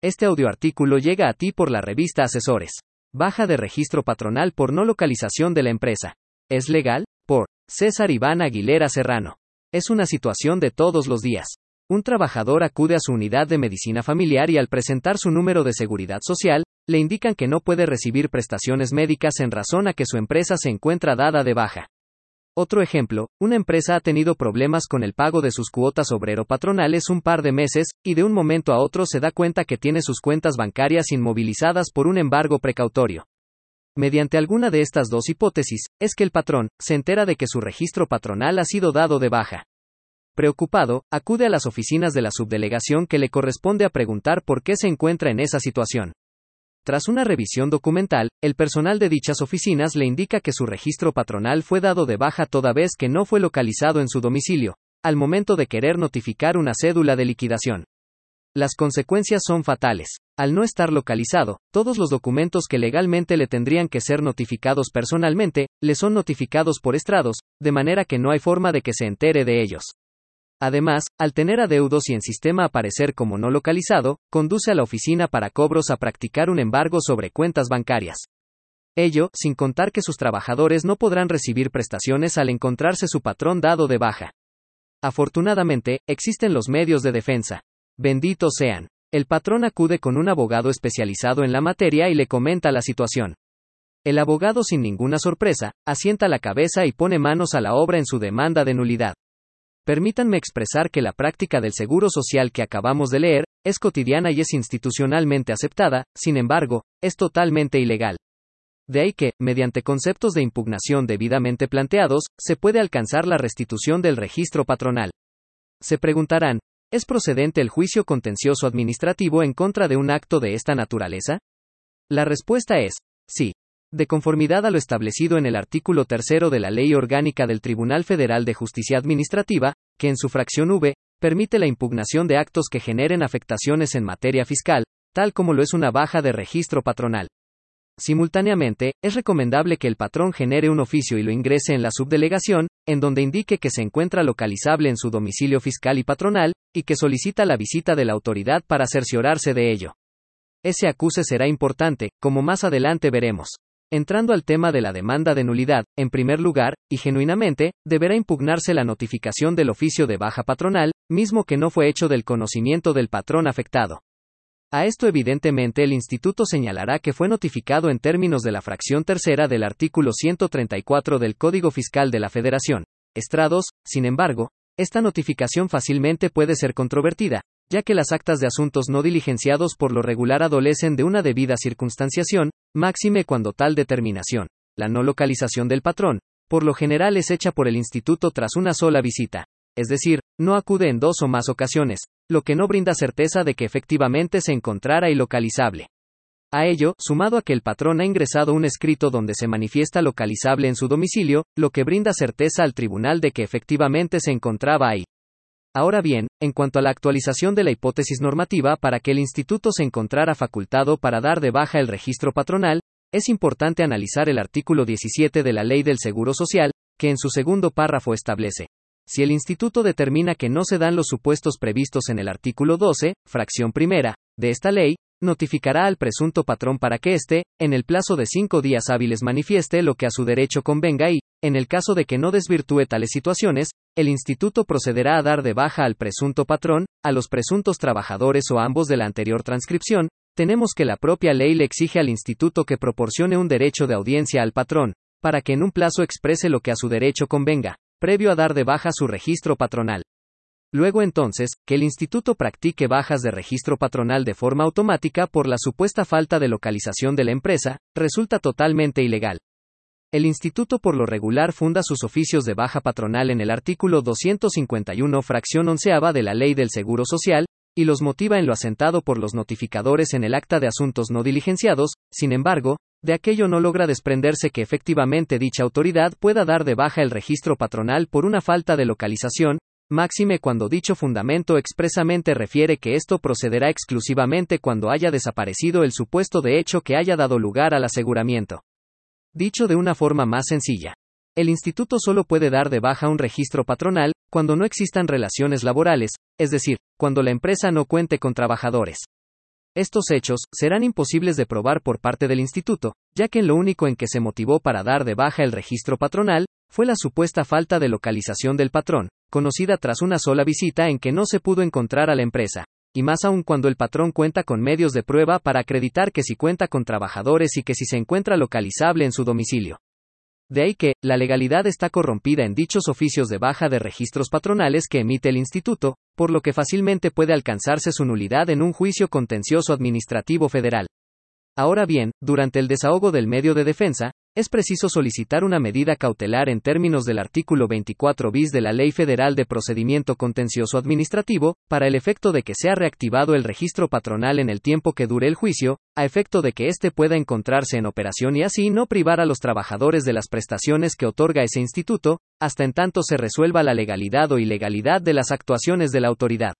Este audioartículo llega a ti por la revista Asesores. Baja de registro patronal por no localización de la empresa. ¿Es legal? Por César Iván Aguilera Serrano. Es una situación de todos los días. Un trabajador acude a su unidad de medicina familiar y al presentar su número de seguridad social, le indican que no puede recibir prestaciones médicas en razón a que su empresa se encuentra dada de baja. Otro ejemplo, una empresa ha tenido problemas con el pago de sus cuotas obrero-patronales un par de meses, y de un momento a otro se da cuenta que tiene sus cuentas bancarias inmovilizadas por un embargo precautorio. Mediante alguna de estas dos hipótesis, es que el patrón se entera de que su registro patronal ha sido dado de baja. Preocupado, acude a las oficinas de la subdelegación que le corresponde a preguntar por qué se encuentra en esa situación. Tras una revisión documental, el personal de dichas oficinas le indica que su registro patronal fue dado de baja toda vez que no fue localizado en su domicilio, al momento de querer notificar una cédula de liquidación. Las consecuencias son fatales. Al no estar localizado, todos los documentos que legalmente le tendrían que ser notificados personalmente, le son notificados por estrados, de manera que no hay forma de que se entere de ellos. Además, al tener adeudos y en sistema aparecer como no localizado, conduce a la oficina para cobros a practicar un embargo sobre cuentas bancarias. Ello, sin contar que sus trabajadores no podrán recibir prestaciones al encontrarse su patrón dado de baja. Afortunadamente, existen los medios de defensa. Benditos sean. El patrón acude con un abogado especializado en la materia y le comenta la situación. El abogado sin ninguna sorpresa, asienta la cabeza y pone manos a la obra en su demanda de nulidad. Permítanme expresar que la práctica del seguro social que acabamos de leer, es cotidiana y es institucionalmente aceptada, sin embargo, es totalmente ilegal. De ahí que, mediante conceptos de impugnación debidamente planteados, se puede alcanzar la restitución del registro patronal. Se preguntarán, ¿es procedente el juicio contencioso administrativo en contra de un acto de esta naturaleza? La respuesta es. De conformidad a lo establecido en el artículo tercero de la Ley Orgánica del Tribunal Federal de Justicia Administrativa, que en su fracción V, permite la impugnación de actos que generen afectaciones en materia fiscal, tal como lo es una baja de registro patronal. Simultáneamente, es recomendable que el patrón genere un oficio y lo ingrese en la subdelegación, en donde indique que se encuentra localizable en su domicilio fiscal y patronal, y que solicita la visita de la autoridad para cerciorarse de ello. Ese acuse será importante, como más adelante veremos. Entrando al tema de la demanda de nulidad, en primer lugar, y genuinamente, deberá impugnarse la notificación del oficio de baja patronal, mismo que no fue hecho del conocimiento del patrón afectado. A esto evidentemente el instituto señalará que fue notificado en términos de la fracción tercera del artículo 134 del Código Fiscal de la Federación. Estrados, sin embargo, esta notificación fácilmente puede ser controvertida, ya que las actas de asuntos no diligenciados por lo regular adolecen de una debida circunstanciación, máxime cuando tal determinación, la no localización del patrón, por lo general es hecha por el instituto tras una sola visita, es decir, no acude en dos o más ocasiones, lo que no brinda certeza de que efectivamente se encontrara ilocalizable. A ello, sumado a que el patrón ha ingresado un escrito donde se manifiesta localizable en su domicilio, lo que brinda certeza al tribunal de que efectivamente se encontraba ahí. Ahora bien, en cuanto a la actualización de la hipótesis normativa para que el instituto se encontrara facultado para dar de baja el registro patronal, es importante analizar el artículo 17 de la Ley del Seguro Social, que en su segundo párrafo establece. Si el instituto determina que no se dan los supuestos previstos en el artículo 12, fracción primera, de esta ley, notificará al presunto patrón para que éste, en el plazo de cinco días hábiles manifieste lo que a su derecho convenga y, en el caso de que no desvirtúe tales situaciones, el instituto procederá a dar de baja al presunto patrón, a los presuntos trabajadores o ambos de la anterior transcripción, tenemos que la propia ley le exige al instituto que proporcione un derecho de audiencia al patrón, para que en un plazo exprese lo que a su derecho convenga, previo a dar de baja su registro patronal. Luego entonces, que el instituto practique bajas de registro patronal de forma automática por la supuesta falta de localización de la empresa, resulta totalmente ilegal. El instituto por lo regular funda sus oficios de baja patronal en el artículo 251 fracción onceava de la Ley del Seguro Social, y los motiva en lo asentado por los notificadores en el acta de asuntos no diligenciados, sin embargo, de aquello no logra desprenderse que efectivamente dicha autoridad pueda dar de baja el registro patronal por una falta de localización, máxime cuando dicho fundamento expresamente refiere que esto procederá exclusivamente cuando haya desaparecido el supuesto de hecho que haya dado lugar al aseguramiento. Dicho de una forma más sencilla, el instituto solo puede dar de baja un registro patronal cuando no existan relaciones laborales, es decir, cuando la empresa no cuente con trabajadores. Estos hechos serán imposibles de probar por parte del instituto, ya que lo único en que se motivó para dar de baja el registro patronal fue la supuesta falta de localización del patrón, conocida tras una sola visita en que no se pudo encontrar a la empresa, y más aún cuando el patrón cuenta con medios de prueba para acreditar que si cuenta con trabajadores y que si se encuentra localizable en su domicilio. De ahí que, la legalidad está corrompida en dichos oficios de baja de registros patronales que emite el instituto, por lo que fácilmente puede alcanzarse su nulidad en un juicio contencioso administrativo federal. Ahora bien, durante el desahogo del medio de defensa, es preciso solicitar una medida cautelar en términos del artículo 24 bis de la Ley Federal de Procedimiento Contencioso Administrativo, para el efecto de que sea reactivado el registro patronal en el tiempo que dure el juicio, a efecto de que éste pueda encontrarse en operación y así no privar a los trabajadores de las prestaciones que otorga ese instituto, hasta en tanto se resuelva la legalidad o ilegalidad de las actuaciones de la autoridad.